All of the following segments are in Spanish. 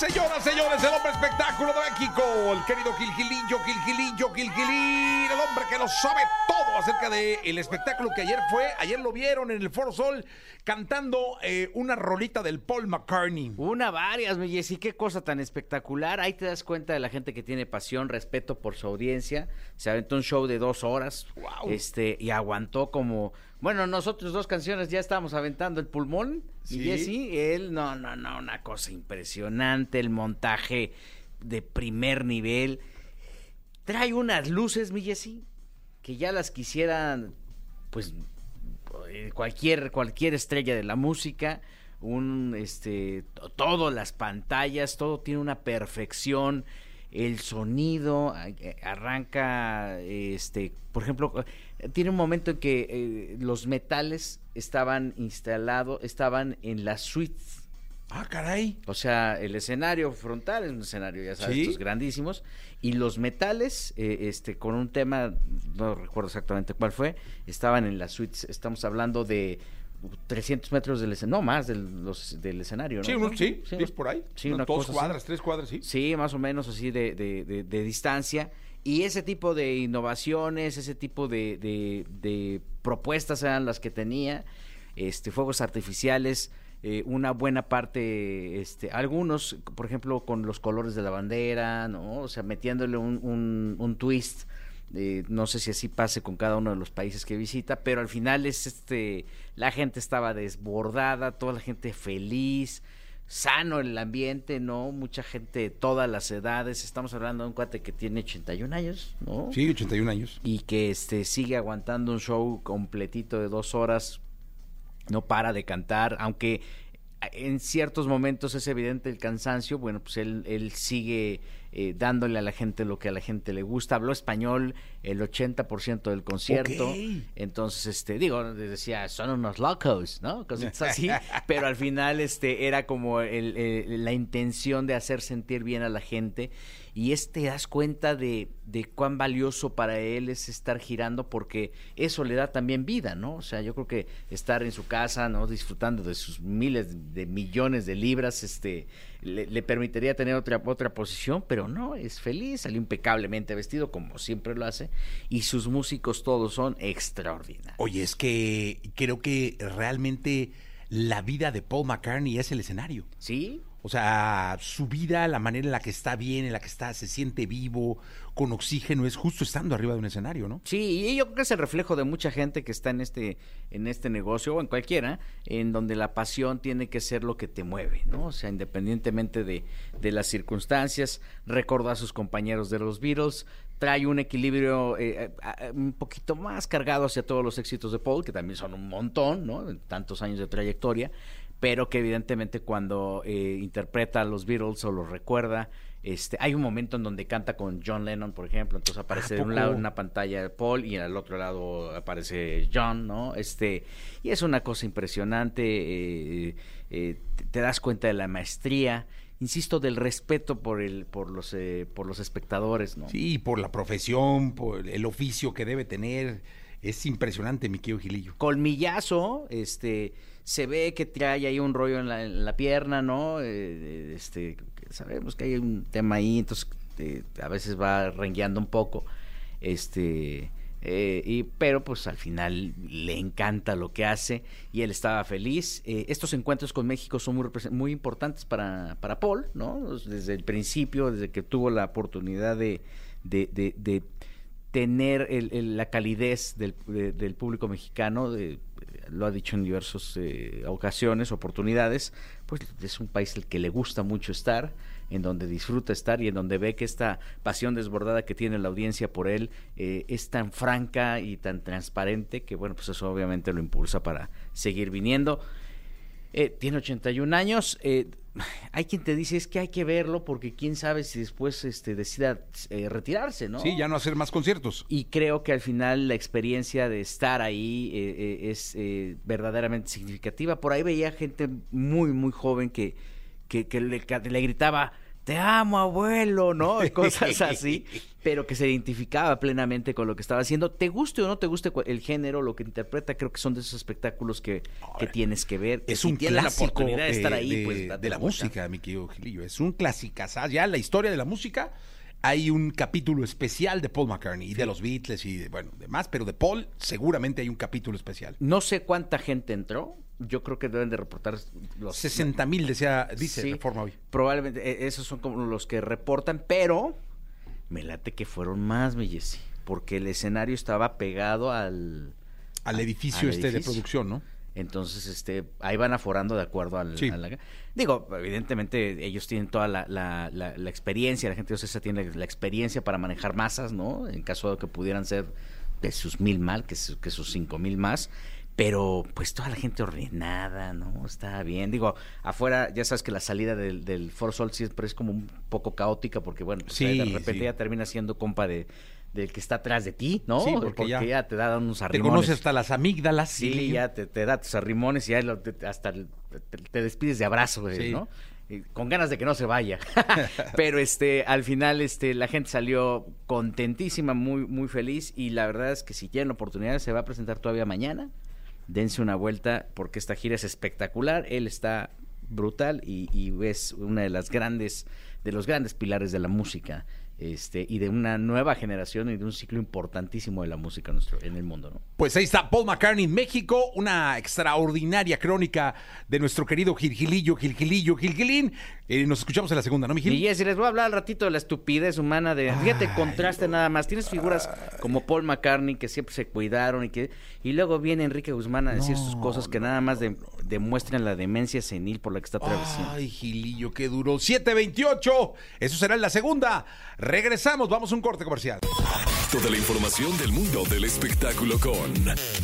Señoras, señores, el hombre espectáculo de México, el querido Gil Gilillo, Gil Gilillo, Gil Gilín, el hombre que lo sabe todo acerca del el espectáculo que ayer fue, ayer lo vieron en el Foro Sol cantando eh, una rolita del Paul McCartney. Una, varias, mi Jessy, qué cosa tan espectacular. Ahí te das cuenta de la gente que tiene pasión, respeto por su audiencia. Se aventó un show de dos horas. Wow. Este, y aguantó como. Bueno, nosotros dos canciones ya estábamos aventando el pulmón. Sí. Y Jessy, él, no, no, no, una cosa impresionante. El montaje de primer nivel. Trae unas luces, mi Jessy, que ya las quisieran, pues, eh, cualquier, cualquier estrella de la música, un, este, to- todo, las pantallas, todo tiene una perfección, el sonido, eh, arranca, este, por ejemplo, tiene un momento en que eh, los metales estaban instalados, estaban en las suites Ah, caray. o sea, el escenario frontal es un escenario, ya sabes, Sí. estos grandísimos. Y los metales, eh, este, con un tema, no recuerdo exactamente cuál fue, estaban en las suites. Estamos hablando de 300 metros del escenario, no más del, los- del escenario, ¿no? Sí, unos- sí, es por ahí. Sí, una dos cosa así. cuadras, tres cuadras, sí. Sí, más o menos así de, de- de- de distancia. Y ese tipo de innovaciones, ese tipo de, de- de propuestas eran las que tenía. Este, fuegos artificiales, eh, una buena parte, este, algunos, por ejemplo, con los colores de la bandera, ¿no? O sea, metiéndole un, un- un twist. Eh, no sé si así pase con cada uno de los países que visita, pero al final es este, la gente estaba desbordada, toda la gente feliz, sano el ambiente, ¿no? Mucha gente de todas las edades. Estamos hablando de un cuate que tiene 81 años, ¿no? Sí, 81 años. Y que este sigue aguantando un show completito de dos horas. No para de cantar, aunque en ciertos momentos es evidente el cansancio. Bueno, pues él, él sigue eh, dándole a la gente lo que a la gente le gusta. Habló español el 80% del concierto. Entonces, este, digo, decía, son unos locos, ¿no? Cositas así. pero al final, este, era como el- el- la intención de hacer sentir bien a la gente. Y es, te das cuenta de, de cuán valioso para él es estar girando porque eso le da también vida, ¿no? O sea, yo creo que estar en su casa, ¿no? Disfrutando de sus miles de millones de libras, este, le, le permitiría tener otra, otra posición, pero no, es feliz, salió impecablemente vestido como siempre lo hace y sus músicos todos son extraordinarios. Oye, es que creo que realmente la vida de Paul McCartney es el escenario. ¿Sí? O sea, su vida, la manera en la que está bien, en la que está, se siente vivo, con oxígeno, es justo estando arriba de un escenario, ¿no? Sí, y yo creo que es el reflejo de mucha gente que está en este, en este negocio, o en cualquiera, en donde la pasión tiene que ser lo que te mueve, ¿no? O sea, independientemente de, de las circunstancias, recordar a sus compañeros de los Beatles, trae un equilibrio eh, eh, un poquito más cargado hacia todos los éxitos de Paul, que también son un montón, ¿no? Tantos años de trayectoria, pero que evidentemente cuando eh, interpreta a los Beatles o los recuerda, este, hay un momento en donde canta con John Lennon, por ejemplo, entonces aparece de un lado una pantalla Paul y al otro lado aparece John, ¿no? Este, y es una cosa impresionante, eh, eh, te, te das cuenta de la maestría, insisto, del respeto por el, por los, eh, por los espectadores, ¿no? Sí, por la profesión, por el oficio que debe tener. Es impresionante, mi querido Gilillo. colmillazo, este, se ve que trae ahí un rollo en la, pierna, ¿no? Eh, este, sabemos que hay un tema ahí, entonces eh, a veces va rengueando un poco, este, eh, y, pero pues al final le encanta lo que hace y él estaba feliz. Eh, estos encuentros con México son muy, importantes para, para Paul, ¿no? Desde el principio, desde que tuvo la oportunidad de tener el- el- la calidez del, de- del público mexicano, lo ha dicho en diversas eh, ocasiones, oportunidades, pues es un país al que le gusta mucho estar, en donde disfruta estar y en donde ve que esta pasión desbordada que tiene la audiencia por él eh, es tan franca y tan transparente que, bueno, pues eso obviamente lo impulsa para seguir viniendo. Eh, tiene 81 años. eh, hay quien te dice es que hay que verlo porque quién sabe si después este, decida eh, retirarse, ¿no? Sí, ya no hacer más conciertos. Y creo que al final la experiencia de estar ahí eh, eh, es verdaderamente significativa. Por ahí veía gente muy, muy joven que, que, que le, que le gritaba, te amo, abuelo, ¿no? Y cosas así, pero que se identificaba plenamente con lo que estaba haciendo. Te guste o no te guste el género, lo que interpreta, creo que son de esos espectáculos que, que tienes que ver. que Es si un tienes clásico la oportunidad de estar eh, ahí, de, pues de la música, mi querido Gilillo. Es un clásico. Ya la historia de la música hay un capítulo especial de Paul McCartney y de los Beatles y de, bueno, demás, pero de Paul seguramente hay un capítulo especial. No sé cuánta gente entró. Yo creo que deben de reportar los 60 mil, decía, dice Sí, Reforma hoy. Probablemente eh, esos son como los que reportan, pero me late que fueron más, Jessy, porque el escenario estaba pegado al Al edificio al este de producción, ¿no? Entonces, este, ahí van aforando de acuerdo al, Sí. a la- Digo, evidentemente ellos tienen toda la, la- la- la experiencia, la gente de OCESA tiene la experiencia para manejar masas, ¿no? En caso de que pudieran ser de sus mil mal, que, su- que sus cinco mil más. Pero pues toda la gente ordenada, ¿no? Está bien. Digo, afuera ya sabes que la salida del, del Foro Sol siempre es como un poco caótica porque, bueno, pues, Sí, de repente sí. ya termina siendo compa de del que está atrás de ti, ¿no? Sí, porque ya- te da unos Te arrimones. conoce hasta las amígdalas. Sí, Gilillo. ya te, te da tus arrimones y ya lo- te- hasta el- te, te despides de abrazo, Sí. ¿no? Y con ganas de que no se vaya. Pero este, al final, este, la gente salió contentísima, muy, muy feliz. Y la verdad es que si tienen la oportunidad, se va a presentar todavía mañana. Dense una vuelta porque esta gira es espectacular. Él está brutal y, y es una de las grandes, de los grandes pilares de la música. Este, y de una nueva generación y de un ciclo importantísimo de la música en, nuestro, en el mundo, ¿no? Pues ahí está Paul McCartney en México, una extraordinaria crónica de nuestro querido Gilgilillo, Gilgilillo, Gilgilín. Eh, nos escuchamos en la segunda, ¿no, mi Gil? Y Jessy, les voy a hablar al ratito de la estupidez humana de, fíjate, contraste nada más. Tienes figuras como Paul McCartney que siempre se cuidaron y que y luego viene Enrique Guzmán a decir sus cosas que nada más de- demuestran la demencia senil por la que está atravesando. Ay, Gilillo, qué duro. 728. Eso será en la segunda. Regresamos, vamos a un corte comercial. Toda la información del mundo del espectáculo con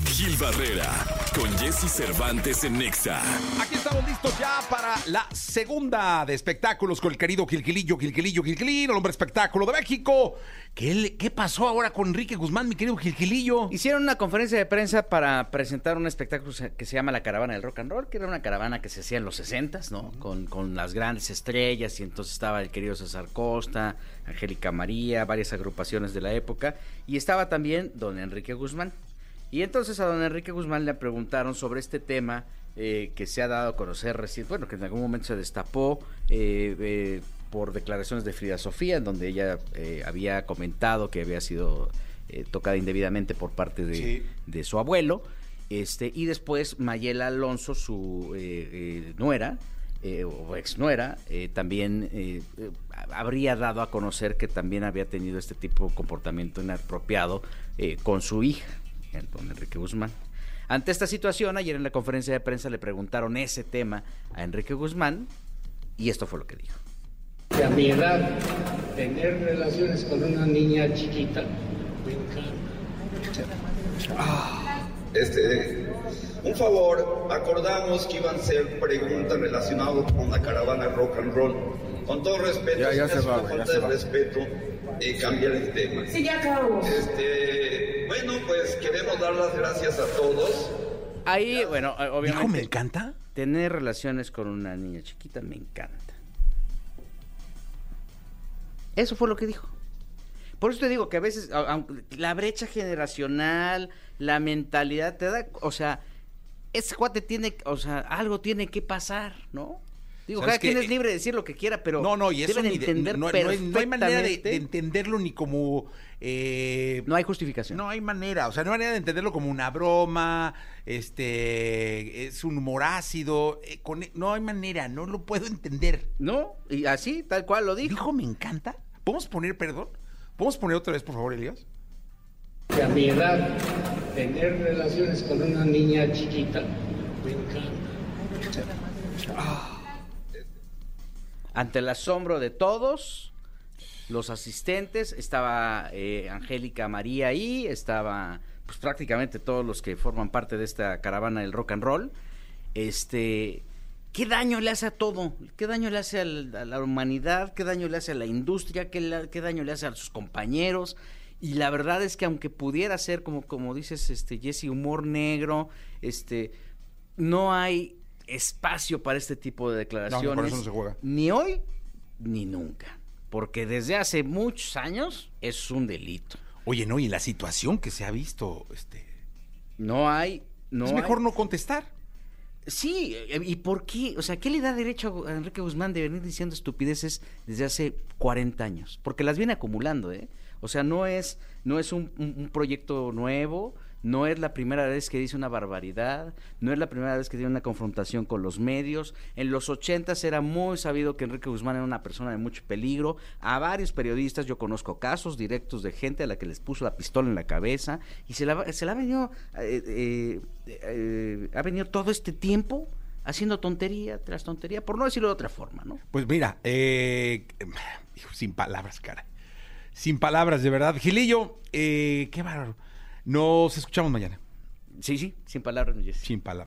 Gil Barrera, con Jesse Cervantes en Nexa. Aquí estamos listos ya para la segunda de espectáculos con el querido Gilgilillo, Gilgilillo, Gilgilín, el hombre espectáculo de México. ¿Qué, le- qué pasó ahora con Enrique Guzmán, mi querido Gilgilillo? Hicieron una conferencia de prensa para presentar un espectáculo que se llama La Caravana del Rock and Roll, que era una caravana que se hacía en los 60 ¿no? Con, con las grandes estrellas, y entonces estaba el querido César Costa, Angélica María, varias agrupaciones de la época, y estaba también don Enrique Guzmán. Y entonces a don Enrique Guzmán le preguntaron sobre este tema eh, que se ha dado a conocer recién, bueno, que en algún momento se destapó eh, eh, por declaraciones de Frida Sofía, en donde ella eh, había comentado que había sido eh, tocada indebidamente por parte de, Sí. de su abuelo. Este, y después Mayela Alonso, su eh, eh, nuera, eh, o ex nuera, también habría dado a conocer que también había tenido este tipo de comportamiento inapropiado eh, con su hija, don Enrique Guzmán. Ante esta situación, ayer en la conferencia de prensa le preguntaron ese tema a Enrique Guzmán y esto fue lo que dijo. que a mi edad tener relaciones con una niña chiquita me encanta. Este, un favor, acordamos que iban a ser preguntas relacionadas con la caravana rock and roll. Con todo respeto, Ya- ya se es va, una ya falta se de va. respeto eh, cambiar el tema. Sí, ya acabamos. Este, pues queremos dar las gracias a todos. Ahí, bueno, Dijo, me obviamente, encanta. tener relaciones con una niña chiquita me encanta. Eso fue lo que dijo. Por eso te digo que a veces a- aunque la brecha generacional, la mentalidad te da, o sea, ese cuate tiene, o sea, algo tiene que pasar, ¿no? Digo, ¿Sabes cada quien es libre de decir lo que quiera, pero No, no, y eso deben de- entender no, no hay, no hay manera de, entenderlo ni como... eh, No hay justificación. No hay manera, o sea, no hay manera de entenderlo como una broma, este, es un humor ácido, eh, con- no hay manera, no lo puedo entender. ¿No? Y así, tal cual lo dijo. Dijo, me encanta. ¿Podemos poner, perdón? ¿Podemos poner otra vez, por favor, Elías? Que a mi edad tener relaciones con una niña chiquita me encanta. Ante el asombro de todos, los asistentes, estaba eh, Angélica María ahí, estaba pues prácticamente todos los que forman parte de esta caravana del rock and roll. Este, ¿qué daño le hace a todo? ¿Qué daño le hace a la humanidad? ¿Qué daño le hace a la industria? ¿Qué, qué daño le hace a sus compañeros? Y la verdad es que aunque pudiera ser como como dices este Jesse humor negro, este no hay espacio para este tipo de declaraciones. eso no se juega. Ni hoy ni nunca. Porque desde hace muchos años es un delito. Oye, no, y la situación que se ha visto, este, No hay. No es mejor hay- no contestar. Sí, eh, ¿y por qué? O sea, ¿qué le da derecho a Enrique Guzmán de venir diciendo estupideces desde hace 40 años? Porque las viene acumulando, ¿eh? O sea, no es, no es un, un- un proyecto nuevo, no es la primera vez que dice una barbaridad, no es la primera vez que tiene una confrontación con los medios. En los 80 era muy sabido que Enrique Guzmán era una persona de mucho peligro. A varios periodistas yo conozco casos directos de gente a la que les puso la pistola en la cabeza y se la, ha venido, eh, eh, eh, ha venido todo este tiempo haciendo tontería tras tontería, por no decirlo de otra forma, ¿no? Pues mira, sin palabras, cara. Sin palabras, de verdad. Gilillo, eh, qué bárbaro. Nos escuchamos mañana. Sí, sí, sin palabras, mi Jessy. Sin palabras.